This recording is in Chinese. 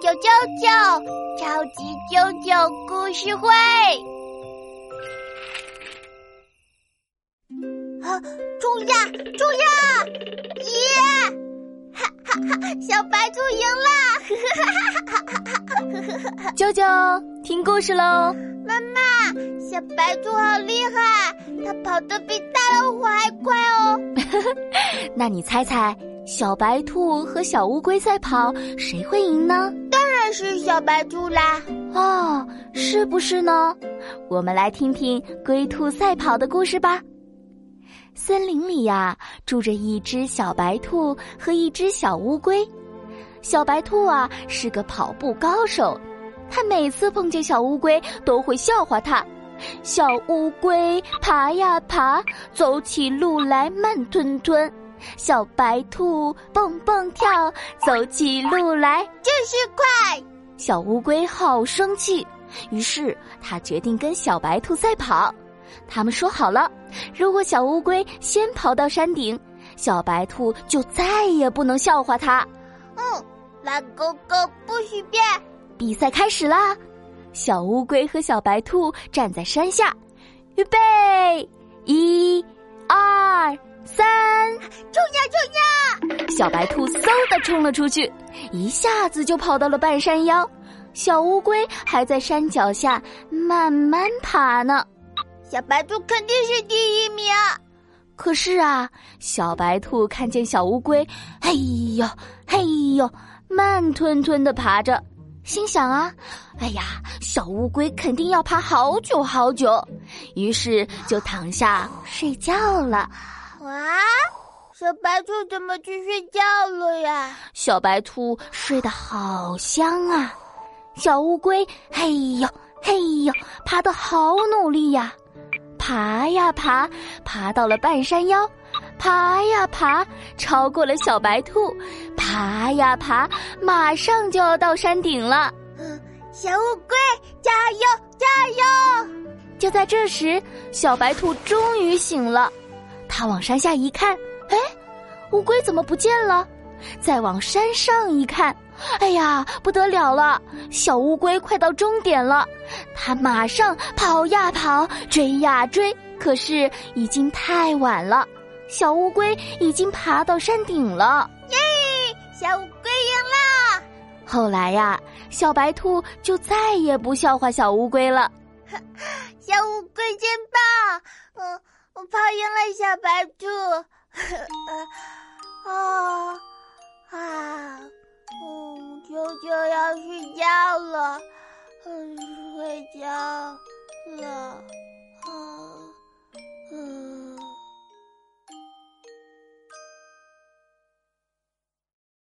九九九超级九九故事会。啊，冲呀冲呀！耶！哈哈哈！小白兔赢了！哈哈哈哈哈！九九，听故事喽！妈妈，小白兔好厉害，它跑得比大老虎还快哦！那你猜猜？小白兔和小乌龟赛跑，谁会赢呢？是小白兔啦！哦，是不是呢？我们来听听龟兔赛跑的故事吧。森林里呀，住着一只小白兔和一只小乌龟。小白兔啊是个跑步高手，它每次碰见小乌龟都会笑话它。小乌龟爬呀爬，走起路来慢吞吞。小白兔蹦蹦跳，走起路来就是快。小乌龟好生气，于是他决定跟小白兔赛跑。他们说好了，如果小乌龟先跑到山顶，小白兔就再也不能笑话它。嗯，蓝勾勾不许变。比赛开始啦！小乌龟和小白兔站在山下，预备，一、二。小白兔嗖的冲了出去，一下子就跑到了半山腰。小乌龟还在山脚下慢慢爬呢。小白兔肯定是第一名。可是啊，小白兔看见小乌龟，哎呦哎呦，慢吞吞的爬着，心想啊，哎呀，小乌龟肯定要爬好久好久，于是就躺下睡觉了。哇，小白兔怎么去睡觉了呀？小白兔睡得好香啊！小乌龟，嘿呦嘿呦，爬得好努力呀！爬呀爬，爬到了半山腰，爬呀爬，超过了小白兔，爬呀爬，马上就要到山顶了。小乌龟，加油加油！就在这时，小白兔终于醒了。它往山下一看，哎，乌龟怎么不见了？再往山上一看，哎呀，不得了了！小乌龟快到终点了，它马上跑呀跑，追呀追，可是已经太晚了。小乌龟已经爬到山顶了，耶！小乌龟赢了。后来呀，小白兔就再也不笑话小乌龟了。小乌龟真棒，嗯。我跑赢了小白兔，啊啊，嗯，舅舅要睡觉了，嗯，睡觉了。